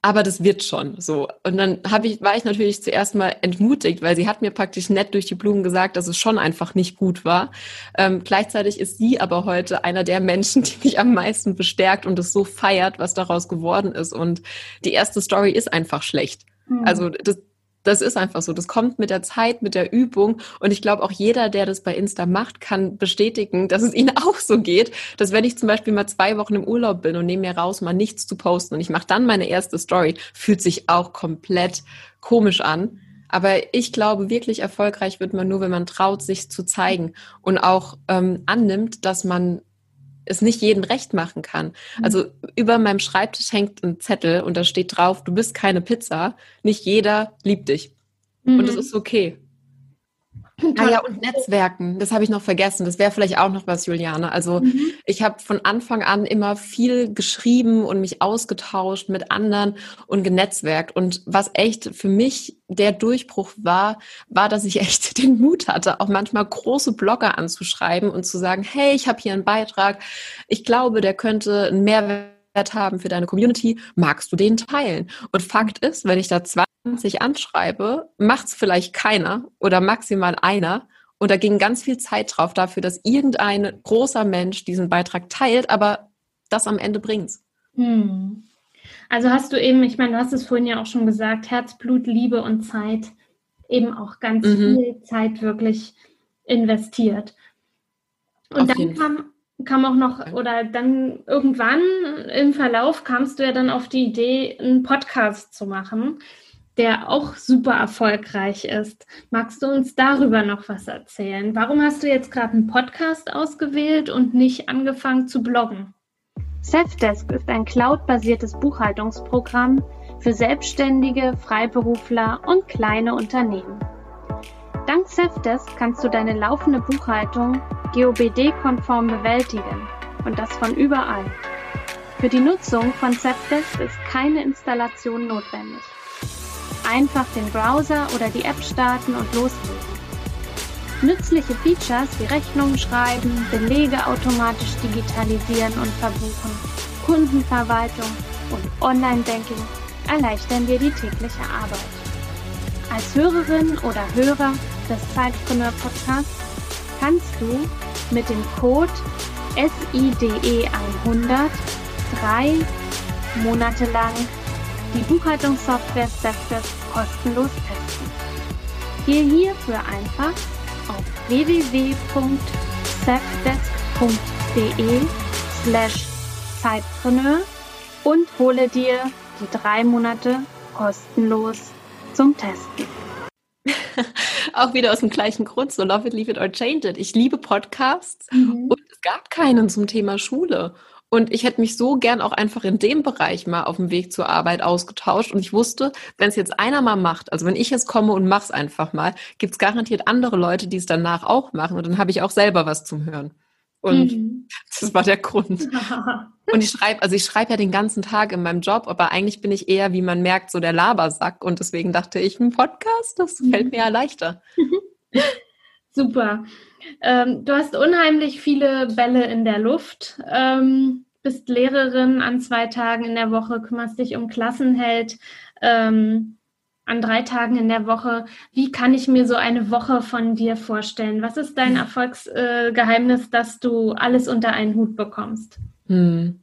aber das wird schon so. Und dann hab ich, war ich natürlich zuerst mal entmutigt, weil sie hat mir praktisch nett durch die Blumen gesagt, dass es schon einfach nicht gut war. Ähm, gleichzeitig ist sie aber heute einer der Menschen, die mich am meisten bestärkt und es so feiert, was daraus geworden ist. Und die erste Story ist einfach schlecht. Mhm. Also das, das ist einfach so. Das kommt mit der Zeit, mit der Übung. Und ich glaube, auch jeder, der das bei Insta macht, kann bestätigen, dass es ihnen auch so geht, dass wenn ich zum Beispiel mal zwei Wochen im Urlaub bin und nehme mir raus, mal nichts zu posten und ich mache dann meine erste Story, fühlt sich auch komplett komisch an. Aber ich glaube, wirklich erfolgreich wird man nur, wenn man traut, sich zu zeigen und auch ähm, annimmt, dass man es nicht jedem recht machen kann. Mhm. Also über meinem Schreibtisch hängt ein Zettel und da steht drauf, du bist keine Pizza. Nicht jeder liebt dich. Mhm. Und es ist okay. Ah ja, und Netzwerken, das habe ich noch vergessen. Das wäre vielleicht auch noch was, Juliane. Also mhm. ich habe von Anfang an immer viel geschrieben und mich ausgetauscht mit anderen und genetzwerkt. Und was echt für mich der Durchbruch war, war, dass ich echt den Mut hatte, auch manchmal große Blogger anzuschreiben und zu sagen, hey, ich habe hier einen Beitrag, ich glaube, der könnte einen Mehrwert haben für deine Community, magst du den teilen? Und Fakt ist, wenn ich da 20 anschreibe, macht es vielleicht keiner oder maximal einer. Und da ging ganz viel Zeit drauf dafür, dass irgendein großer Mensch diesen Beitrag teilt, aber das am Ende bringt's. Hm. Also hast du eben, ich meine, du hast es vorhin ja auch schon gesagt, Herzblut, Liebe und Zeit, eben auch ganz mhm. viel Zeit wirklich investiert. Und Auf dann kam kam auch noch, oder dann irgendwann im Verlauf kamst du ja dann auf die Idee, einen Podcast zu machen, der auch super erfolgreich ist. Magst du uns darüber noch was erzählen? Warum hast du jetzt gerade einen Podcast ausgewählt und nicht angefangen zu bloggen? Safdesk ist ein cloud-basiertes Buchhaltungsprogramm für Selbstständige, Freiberufler und kleine Unternehmen. Dank Safdesk kannst du deine laufende Buchhaltung GOBD-konform bewältigen und das von überall. Für die Nutzung von Safdesk ist keine Installation notwendig. Einfach den Browser oder die App starten und loslegen. Nützliche Features wie Rechnungen schreiben, Belege automatisch digitalisieren und verbuchen, Kundenverwaltung und Online-Banking erleichtern dir die tägliche Arbeit. Als Hörerin oder Hörer des Zeitpreneur Podcasts kannst du mit dem Code SIDE100 drei Monate lang die Buchhaltungssoftware Stepdesk kostenlos testen. Gehe hierfür einfach auf www.safdesk.de slash Zeitpreneur und hole dir die drei Monate kostenlos zum Testen. auch wieder aus dem gleichen Grund, so love it, leave it or change it. Ich liebe Podcasts mhm. und es gab keinen zum Thema Schule. Und ich hätte mich so gern auch einfach in dem Bereich mal auf dem Weg zur Arbeit ausgetauscht. Und ich wusste, wenn es jetzt einer mal macht, also wenn ich jetzt komme und mach's einfach mal, gibt es garantiert andere Leute, die es danach auch machen. Und dann habe ich auch selber was zum Hören. Und mhm. das war der Grund. Und ich schreibe, also ich schreibe ja den ganzen Tag in meinem Job, aber eigentlich bin ich eher, wie man merkt, so der Labersack. Und deswegen dachte ich, ein Podcast, das mhm. fällt mir ja leichter. Super. Ähm, du hast unheimlich viele Bälle in der Luft, ähm, bist Lehrerin an zwei Tagen in der Woche, kümmerst dich um Klassenheld. Ähm, an drei Tagen in der Woche. Wie kann ich mir so eine Woche von dir vorstellen? Was ist dein Erfolgsgeheimnis, äh, dass du alles unter einen Hut bekommst? Hm.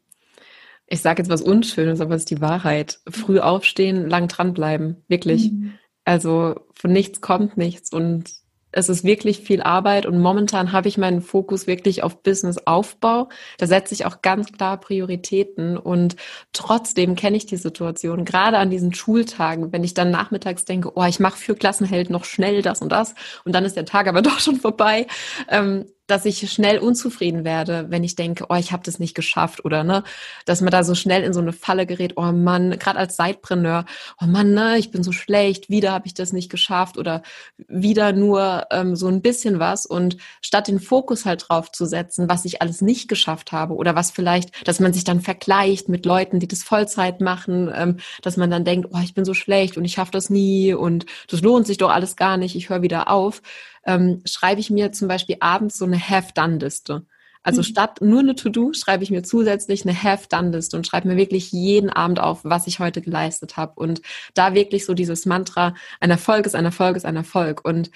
Ich sage jetzt was Unschönes, aber es ist die Wahrheit. Früh aufstehen, lang dranbleiben, wirklich. Mhm. Also von nichts kommt nichts und es ist wirklich viel Arbeit und momentan habe ich meinen Fokus wirklich auf Businessaufbau. Da setze ich auch ganz klar Prioritäten und trotzdem kenne ich die Situation, gerade an diesen Schultagen, wenn ich dann nachmittags denke, oh, ich mache für Klassenheld noch schnell das und das und dann ist der Tag aber doch schon vorbei. Ähm, dass ich schnell unzufrieden werde, wenn ich denke, oh, ich habe das nicht geschafft oder ne, dass man da so schnell in so eine Falle gerät, oh Mann, gerade als Sidepreneur, oh Mann, ne, ich bin so schlecht, wieder habe ich das nicht geschafft oder wieder nur ähm, so ein bisschen was. Und statt den Fokus halt drauf zu setzen, was ich alles nicht geschafft habe oder was vielleicht, dass man sich dann vergleicht mit Leuten, die das Vollzeit machen, ähm, dass man dann denkt, oh, ich bin so schlecht und ich schaffe das nie und das lohnt sich doch alles gar nicht, ich höre wieder auf ähm, schreibe ich mir zum Beispiel abends so eine Have-Done-Liste. Also mhm. statt nur eine To-Do schreibe ich mir zusätzlich eine Have-Done-Liste und schreibe mir wirklich jeden Abend auf, was ich heute geleistet habe. Und da wirklich so dieses Mantra, ein Erfolg ist ein Erfolg ist ein Erfolg. Und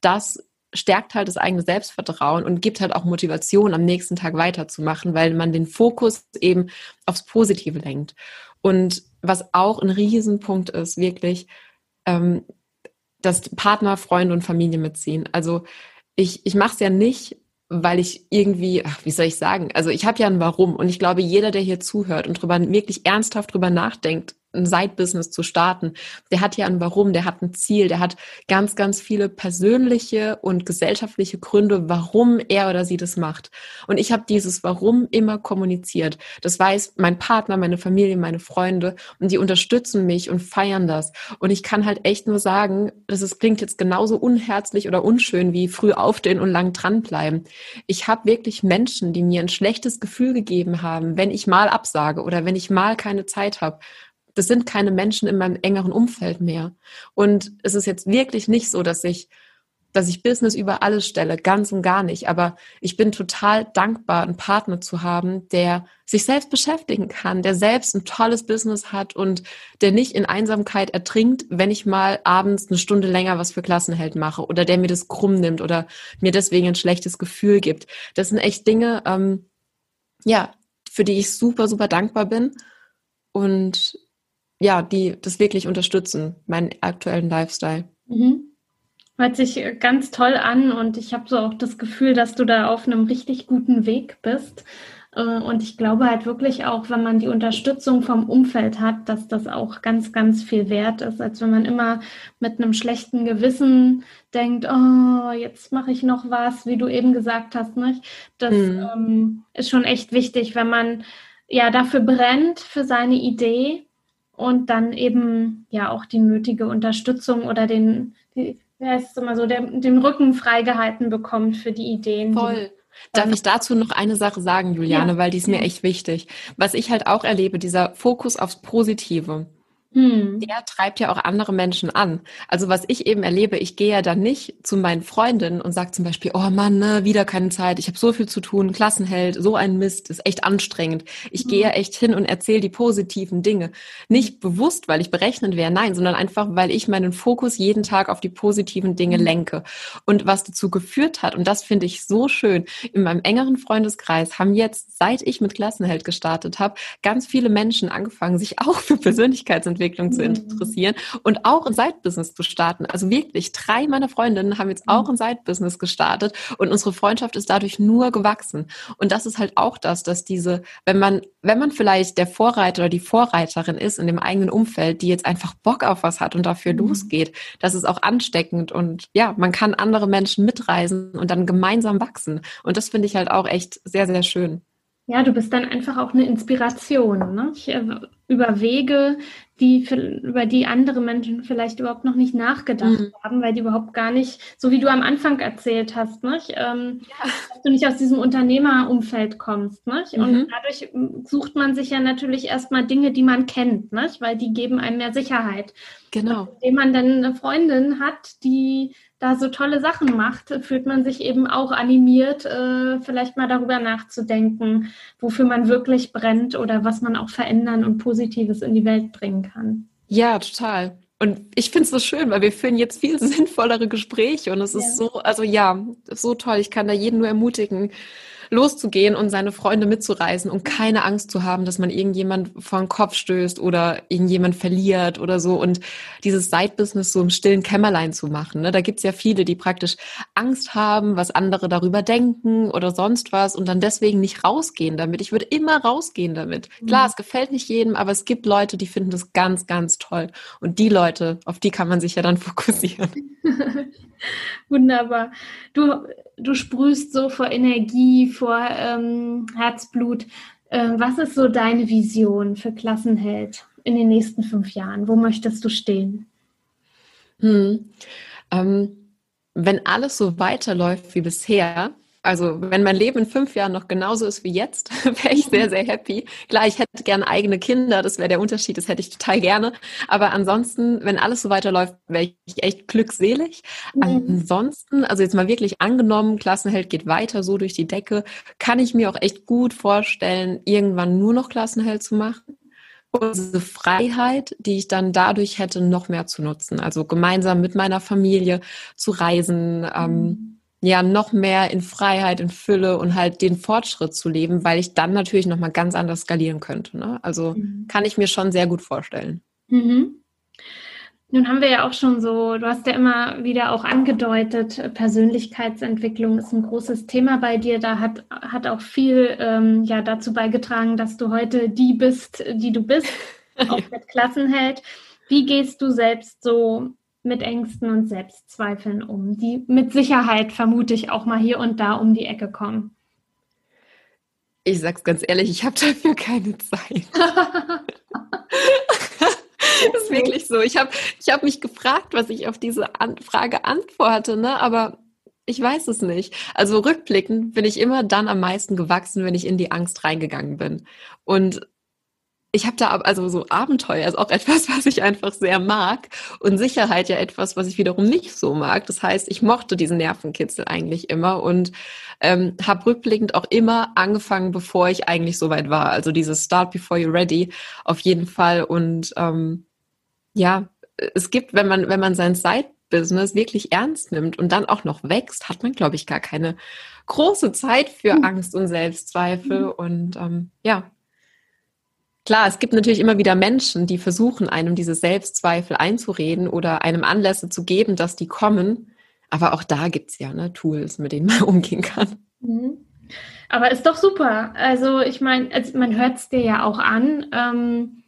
das stärkt halt das eigene Selbstvertrauen und gibt halt auch Motivation, am nächsten Tag weiterzumachen, weil man den Fokus eben aufs Positive lenkt. Und was auch ein Riesenpunkt ist, wirklich, ähm, dass Partner, Freunde und Familie mitziehen. Also ich, ich mache es ja nicht, weil ich irgendwie, ach, wie soll ich sagen, also ich habe ja ein Warum und ich glaube, jeder, der hier zuhört und drüber wirklich ernsthaft drüber nachdenkt, ein Side-Business zu starten. Der hat ja ein Warum, der hat ein Ziel, der hat ganz, ganz viele persönliche und gesellschaftliche Gründe, warum er oder sie das macht. Und ich habe dieses Warum immer kommuniziert. Das weiß mein Partner, meine Familie, meine Freunde und die unterstützen mich und feiern das. Und ich kann halt echt nur sagen, dass es klingt jetzt genauso unherzlich oder unschön wie früh aufstehen und lang dranbleiben. Ich habe wirklich Menschen, die mir ein schlechtes Gefühl gegeben haben, wenn ich mal absage oder wenn ich mal keine Zeit habe das sind keine Menschen in meinem engeren Umfeld mehr. Und es ist jetzt wirklich nicht so, dass ich, dass ich Business über alles stelle, ganz und gar nicht. Aber ich bin total dankbar, einen Partner zu haben, der sich selbst beschäftigen kann, der selbst ein tolles Business hat und der nicht in Einsamkeit ertrinkt, wenn ich mal abends eine Stunde länger was für Klassenheld mache oder der mir das krumm nimmt oder mir deswegen ein schlechtes Gefühl gibt. Das sind echt Dinge, ähm, ja, für die ich super, super dankbar bin. Und ja, die das wirklich unterstützen, meinen aktuellen Lifestyle. Mhm. Hört sich ganz toll an und ich habe so auch das Gefühl, dass du da auf einem richtig guten Weg bist. Äh, und ich glaube halt wirklich auch, wenn man die Unterstützung vom Umfeld hat, dass das auch ganz, ganz viel wert ist, als wenn man immer mit einem schlechten Gewissen denkt, oh, jetzt mache ich noch was, wie du eben gesagt hast. Nicht? Das hm. ähm, ist schon echt wichtig, wenn man ja dafür brennt, für seine Idee und dann eben ja auch die nötige Unterstützung oder den, die, wie heißt es immer so, der, den Rücken freigehalten bekommt für die Ideen. Voll. Darf ich dazu noch eine Sache sagen, Juliane, ja. weil die ist mir echt wichtig. Was ich halt auch erlebe, dieser Fokus aufs Positive. Hm. Der treibt ja auch andere Menschen an. Also was ich eben erlebe, ich gehe ja dann nicht zu meinen Freundinnen und sage zum Beispiel, oh Mann, ne, wieder keine Zeit, ich habe so viel zu tun, Klassenheld, so ein Mist, ist echt anstrengend. Ich hm. gehe ja echt hin und erzähle die positiven Dinge. Nicht bewusst, weil ich berechnend wäre, nein, sondern einfach, weil ich meinen Fokus jeden Tag auf die positiven Dinge hm. lenke. Und was dazu geführt hat, und das finde ich so schön, in meinem engeren Freundeskreis haben jetzt, seit ich mit Klassenheld gestartet habe, ganz viele Menschen angefangen, sich auch für Persönlichkeitsentwicklung Entwicklung zu mhm. interessieren und auch ein Side-Business zu starten. Also wirklich, drei meiner Freundinnen haben jetzt auch mhm. ein Side-Business gestartet und unsere Freundschaft ist dadurch nur gewachsen. Und das ist halt auch das, dass diese, wenn man, wenn man vielleicht der Vorreiter oder die Vorreiterin ist in dem eigenen Umfeld, die jetzt einfach Bock auf was hat und dafür mhm. losgeht, das ist auch ansteckend und ja, man kann andere Menschen mitreisen und dann gemeinsam wachsen. Und das finde ich halt auch echt sehr, sehr schön. Ja, du bist dann einfach auch eine Inspiration. Ne? Ich, äh, über Wege, die für, über die andere Menschen vielleicht überhaupt noch nicht nachgedacht mhm. haben, weil die überhaupt gar nicht, so wie du am Anfang erzählt hast, nicht? Ähm, ja. dass du nicht aus diesem Unternehmerumfeld kommst. Nicht? Und mhm. dadurch sucht man sich ja natürlich erstmal Dinge, die man kennt, nicht? weil die geben einem mehr Sicherheit. Genau. Indem man dann eine Freundin hat, die da so tolle Sachen macht, fühlt man sich eben auch animiert, äh, vielleicht mal darüber nachzudenken, wofür man wirklich brennt oder was man auch verändern und Positives in die Welt bringen kann. Ja, total. Und ich finde es so schön, weil wir führen jetzt viel sinnvollere Gespräche und es ja. ist so, also ja, so toll. Ich kann da jeden nur ermutigen, loszugehen und seine Freunde mitzureisen und keine Angst zu haben, dass man irgendjemand vor den Kopf stößt oder irgendjemand verliert oder so und dieses Side-Business so im stillen Kämmerlein zu machen. Ne? Da gibt's ja viele, die praktisch Angst haben, was andere darüber denken oder sonst was und dann deswegen nicht rausgehen damit. Ich würde immer rausgehen damit. Klar, mhm. es gefällt nicht jedem, aber es gibt Leute, die finden das ganz, ganz toll. Und die Leute, auf die kann man sich ja dann fokussieren. Wunderbar. Du, du sprühst so vor Energie, vor ähm, Herzblut. Äh, was ist so deine Vision für Klassenheld in den nächsten fünf Jahren? Wo möchtest du stehen? Hm. Ähm, wenn alles so weiterläuft wie bisher, also wenn mein Leben in fünf Jahren noch genauso ist wie jetzt, wäre ich sehr, sehr happy. Klar, ich hätte gerne eigene Kinder, das wäre der Unterschied, das hätte ich total gerne. Aber ansonsten, wenn alles so weiterläuft, wäre ich echt glückselig. Mhm. Ansonsten, also jetzt mal wirklich angenommen, Klassenheld geht weiter so durch die Decke, kann ich mir auch echt gut vorstellen, irgendwann nur noch Klassenheld zu machen und diese Freiheit, die ich dann dadurch hätte, noch mehr zu nutzen. Also gemeinsam mit meiner Familie zu reisen, ähm, mhm ja noch mehr in Freiheit, in Fülle und halt den Fortschritt zu leben, weil ich dann natürlich noch mal ganz anders skalieren könnte. Ne? Also mhm. kann ich mir schon sehr gut vorstellen. Mhm. Nun haben wir ja auch schon so, du hast ja immer wieder auch angedeutet, Persönlichkeitsentwicklung ist ein großes Thema bei dir. Da hat, hat auch viel ähm, ja dazu beigetragen, dass du heute die bist, die du bist. auch mit Klassenheld. Wie gehst du selbst so mit Ängsten und Selbstzweifeln um, die mit Sicherheit, vermute ich, auch mal hier und da um die Ecke kommen? Ich sag's ganz ehrlich, ich habe dafür keine Zeit. das ist wirklich so. Ich habe ich hab mich gefragt, was ich auf diese An Frage antworte, ne? aber ich weiß es nicht. Also rückblickend bin ich immer dann am meisten gewachsen, wenn ich in die Angst reingegangen bin. Und ich habe da also so Abenteuer ist auch etwas, was ich einfach sehr mag und Sicherheit ja etwas, was ich wiederum nicht so mag. Das heißt, ich mochte diesen Nervenkitzel eigentlich immer und ähm, habe rückblickend auch immer angefangen, bevor ich eigentlich so weit war. Also dieses Start before you're ready auf jeden Fall und ähm, ja, es gibt, wenn man wenn man sein Side-Business wirklich ernst nimmt und dann auch noch wächst, hat man glaube ich gar keine große Zeit für mhm. Angst und Selbstzweifel mhm. und ähm, ja, Klar, es gibt natürlich immer wieder Menschen, die versuchen, einem diese Selbstzweifel einzureden oder einem Anlässe zu geben, dass die kommen. Aber auch da gibt's ja ne, Tools, mit denen man umgehen kann. Mhm. Aber ist doch super. Also ich meine, also man hört es dir ja auch an. Ähm,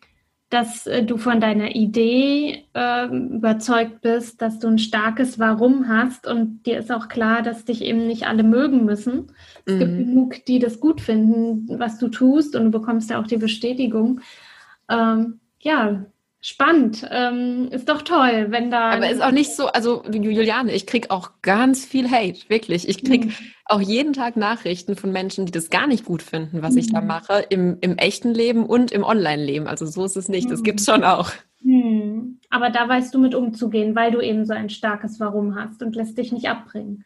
dass äh, du von deiner Idee äh, überzeugt bist, dass du ein starkes Warum hast und dir ist auch klar, dass dich eben nicht alle mögen müssen. Es mhm. gibt genug, die das gut finden, was du tust und du bekommst ja auch die Bestätigung. Ähm, ja, Spannend, ähm, ist doch toll, wenn da. Aber ist auch nicht so, also Juliane, ich krieg auch ganz viel Hate, wirklich. Ich krieg mhm. auch jeden Tag Nachrichten von Menschen, die das gar nicht gut finden, was mhm. ich da mhm. mache, im, im echten Leben und im Online-Leben. Also so ist es nicht, das gibt's schon auch. Mhm. Aber da weißt du mit umzugehen, weil du eben so ein starkes Warum hast und lässt dich nicht abbringen.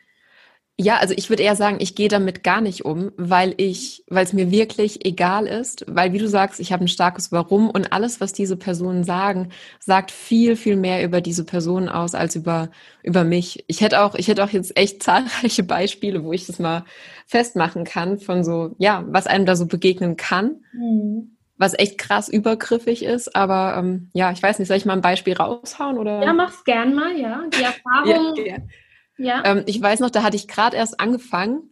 Ja, also ich würde eher sagen, ich gehe damit gar nicht um, weil ich, weil es mir wirklich egal ist, weil wie du sagst, ich habe ein starkes Warum und alles, was diese Personen sagen, sagt viel, viel mehr über diese Personen aus als über über mich. Ich hätte auch, ich hätte auch jetzt echt zahlreiche Beispiele, wo ich das mal festmachen kann von so, ja, was einem da so begegnen kann. Mhm. Was echt krass übergriffig ist, aber ähm, ja, ich weiß nicht, soll ich mal ein Beispiel raushauen oder? Ja, mach's gern mal, ja. Die Erfahrung, ja, ja. Ähm, ich weiß noch, da hatte ich gerade erst angefangen,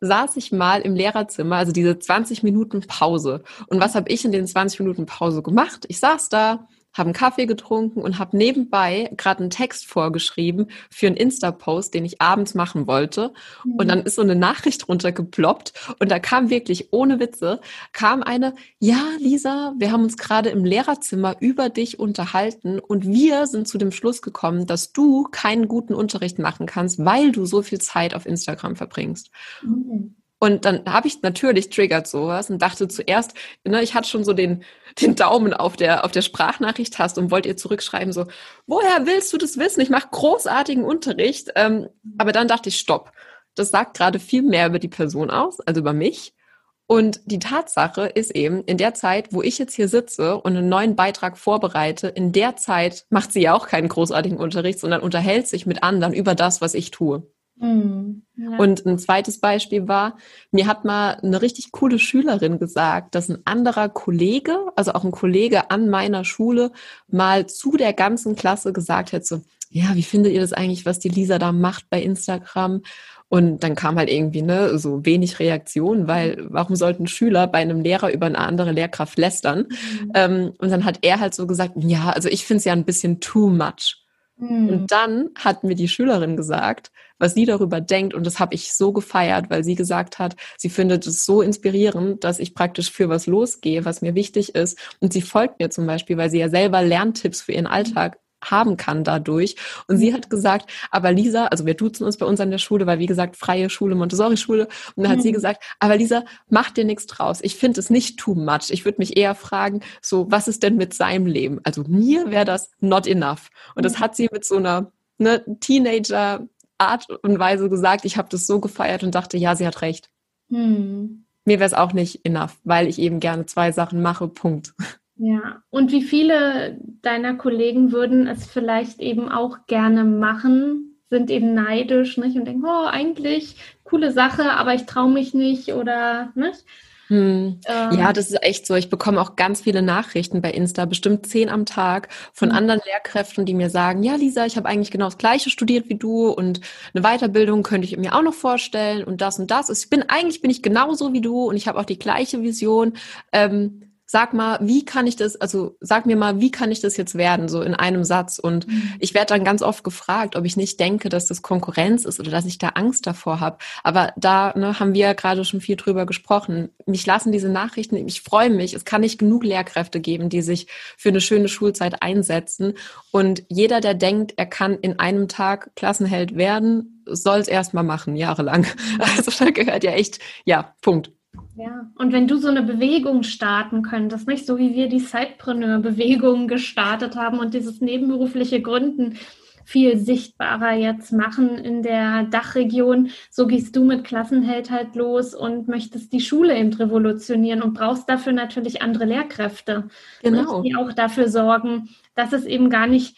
saß ich mal im Lehrerzimmer, also diese 20 Minuten Pause. Und was habe ich in den 20 Minuten Pause gemacht? Ich saß da, habe einen Kaffee getrunken und habe nebenbei gerade einen Text vorgeschrieben für einen Insta-Post, den ich abends machen wollte. Mhm. Und dann ist so eine Nachricht runtergeploppt und da kam wirklich ohne Witze, kam eine, ja, Lisa, wir haben uns gerade im Lehrerzimmer über dich unterhalten und wir sind zu dem Schluss gekommen, dass du keinen guten Unterricht machen kannst, weil du so viel Zeit auf Instagram verbringst. Mhm. Und dann habe ich natürlich triggert sowas und dachte zuerst, ne, ich hatte schon so den, den Daumen auf der, auf der Sprachnachricht-Taste und wollte ihr zurückschreiben, so, woher willst du das wissen? Ich mache großartigen Unterricht. Ähm, aber dann dachte ich, stopp. Das sagt gerade viel mehr über die Person aus, also über mich. Und die Tatsache ist eben, in der Zeit, wo ich jetzt hier sitze und einen neuen Beitrag vorbereite, in der Zeit macht sie ja auch keinen großartigen Unterricht, sondern unterhält sich mit anderen über das, was ich tue. Mhm. Ja. Und ein zweites Beispiel war, mir hat mal eine richtig coole Schülerin gesagt, dass ein anderer Kollege, also auch ein Kollege an meiner Schule, mal zu der ganzen Klasse gesagt hätte, so, ja, wie findet ihr das eigentlich, was die Lisa da macht bei Instagram? Und dann kam halt irgendwie ne, so wenig Reaktion, weil warum sollten Schüler bei einem Lehrer über eine andere Lehrkraft lästern? Mhm. Ähm, und dann hat er halt so gesagt, ja, also ich finde es ja ein bisschen too much. Mhm. Und dann hat mir die Schülerin gesagt, was sie darüber denkt. Und das habe ich so gefeiert, weil sie gesagt hat, sie findet es so inspirierend, dass ich praktisch für was losgehe, was mir wichtig ist. Und sie folgt mir zum Beispiel, weil sie ja selber Lerntipps für ihren Alltag haben kann dadurch. Und sie hat gesagt, aber Lisa, also wir duzen uns bei uns an der Schule, weil wie gesagt, freie Schule, Montessori-Schule. Und dann hat mhm. sie gesagt, aber Lisa, mach dir nichts draus. Ich finde es nicht too much. Ich würde mich eher fragen, so, was ist denn mit seinem Leben? Also mir wäre das not enough. Und das mhm. hat sie mit so einer ne, Teenager Art und Weise gesagt. Ich habe das so gefeiert und dachte, ja, sie hat recht. Hm. Mir wäre es auch nicht enough, weil ich eben gerne zwei Sachen mache. Punkt. Ja, und wie viele deiner Kollegen würden es vielleicht eben auch gerne machen, sind eben neidisch, nicht? Und denken, oh, eigentlich coole Sache, aber ich traue mich nicht oder nicht? Hm. Ähm, ja, das ist echt so. Ich bekomme auch ganz viele Nachrichten bei Insta, bestimmt zehn am Tag, von mhm. anderen Lehrkräften, die mir sagen, ja, Lisa, ich habe eigentlich genau das Gleiche studiert wie du und eine Weiterbildung könnte ich mir auch noch vorstellen und das und das. Ich bin eigentlich bin ich genauso wie du und ich habe auch die gleiche Vision. Ähm, sag mal, wie kann ich das, also sag mir mal, wie kann ich das jetzt werden, so in einem Satz. Und mhm. ich werde dann ganz oft gefragt, ob ich nicht denke, dass das Konkurrenz ist oder dass ich da Angst davor habe. Aber da ne, haben wir ja gerade schon viel drüber gesprochen. Mich lassen diese Nachrichten, ich freue mich, es kann nicht genug Lehrkräfte geben, die sich für eine schöne Schulzeit einsetzen. Und jeder, der denkt, er kann in einem Tag Klassenheld werden, soll es erstmal machen, jahrelang. Mhm. Also da gehört ja echt, ja, Punkt. Ja, und wenn du so eine Bewegung starten könntest, nicht so wie wir die Sidepreneur-Bewegung gestartet haben und dieses nebenberufliche Gründen viel sichtbarer jetzt machen in der Dachregion, so gehst du mit Klassenheld halt los und möchtest die Schule eben revolutionieren und brauchst dafür natürlich andere Lehrkräfte, genau. die auch dafür sorgen, dass es eben gar nicht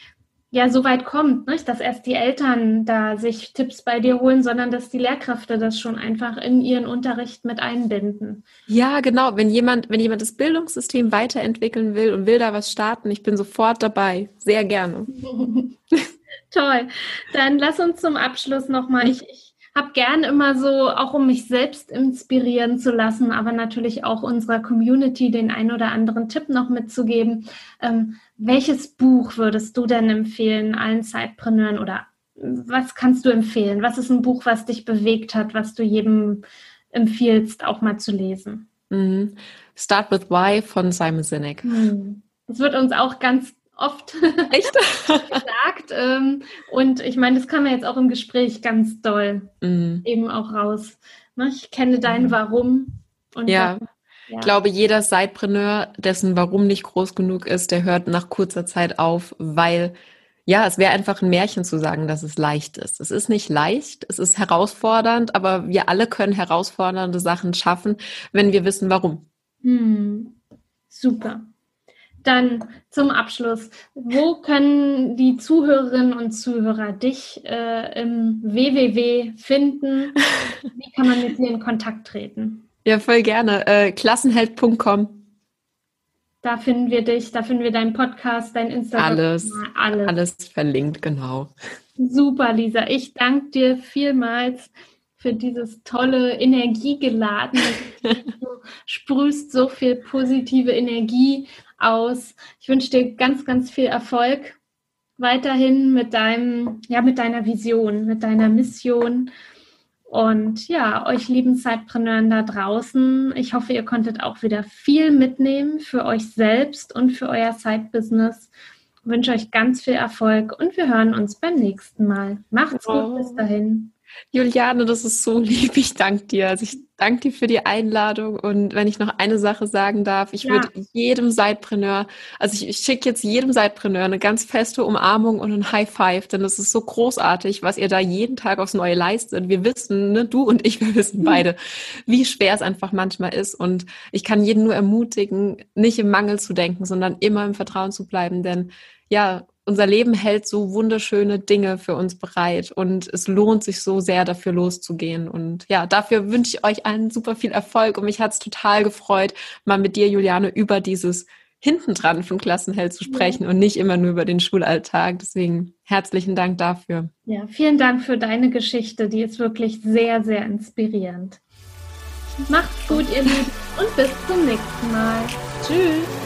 ja so weit kommt, nicht? dass erst die Eltern da sich Tipps bei dir holen, sondern dass die Lehrkräfte das schon einfach in ihren Unterricht mit einbinden. Ja, genau. Wenn jemand, wenn jemand das Bildungssystem weiterentwickeln will und will da was starten, ich bin sofort dabei. Sehr gerne. Toll. Dann lass uns zum Abschluss nochmal, ich, ich habe gern immer so, auch um mich selbst inspirieren zu lassen, aber natürlich auch unserer Community den ein oder anderen Tipp noch mitzugeben. Ähm, welches Buch würdest du denn empfehlen allen Zeitpreneuren oder was kannst du empfehlen? Was ist ein Buch, was dich bewegt hat, was du jedem empfiehlst, auch mal zu lesen? Mhm. Start with Why von Simon Sinek. Mhm. Das wird uns auch ganz oft gesagt. Ähm, und ich meine, das kam ja jetzt auch im Gespräch ganz doll mhm. eben auch raus. Ne? Ich kenne dein mhm. Warum. Und ja. Ja. Ich glaube, jeder Sidepreneur, dessen Warum nicht groß genug ist, der hört nach kurzer Zeit auf, weil ja, es wäre einfach ein Märchen zu sagen, dass es leicht ist. Es ist nicht leicht, es ist herausfordernd, aber wir alle können herausfordernde Sachen schaffen, wenn wir wissen, warum. Hm. Super. Dann zum Abschluss, wo können die Zuhörerinnen und Zuhörer dich äh, im WWW finden? Wie kann man mit dir in Kontakt treten? Ja, voll gerne. Äh, klassenheld.com. Da finden wir dich, da finden wir deinen Podcast, dein Instagram. Alles, alles. Alles verlinkt, genau. Super, Lisa. Ich danke dir vielmals für dieses tolle, energiegeladene. du sprühst so viel positive Energie aus. Ich wünsche dir ganz, ganz viel Erfolg weiterhin mit deinem, ja, mit deiner Vision, mit deiner Mission. Und ja, euch lieben Zeitpreneuren da draußen, ich hoffe, ihr konntet auch wieder viel mitnehmen für euch selbst und für euer Side-Business. Ich wünsche euch ganz viel Erfolg und wir hören uns beim nächsten Mal. Macht's oh. gut, bis dahin. Juliane, das ist so lieb. Ich danke dir. Also ich danke dir für die Einladung. Und wenn ich noch eine Sache sagen darf, ich ja. würde jedem Sidepreneur, also ich, ich schicke jetzt jedem Sidepreneur eine ganz feste Umarmung und ein High Five, denn es ist so großartig, was ihr da jeden Tag aufs Neue leistet. Wir wissen, ne, du und ich, wir wissen beide, wie schwer es einfach manchmal ist. Und ich kann jeden nur ermutigen, nicht im Mangel zu denken, sondern immer im Vertrauen zu bleiben. Denn ja, unser Leben hält so wunderschöne Dinge für uns bereit und es lohnt sich so sehr dafür loszugehen. Und ja, dafür wünsche ich euch allen super viel Erfolg und mich hat es total gefreut, mal mit dir, Juliane, über dieses hintendran von Klassenheld zu sprechen ja. und nicht immer nur über den Schulalltag. Deswegen herzlichen Dank dafür. Ja, vielen Dank für deine Geschichte. Die ist wirklich sehr, sehr inspirierend. Macht's gut, ihr Lieben, und bis zum nächsten Mal. Tschüss.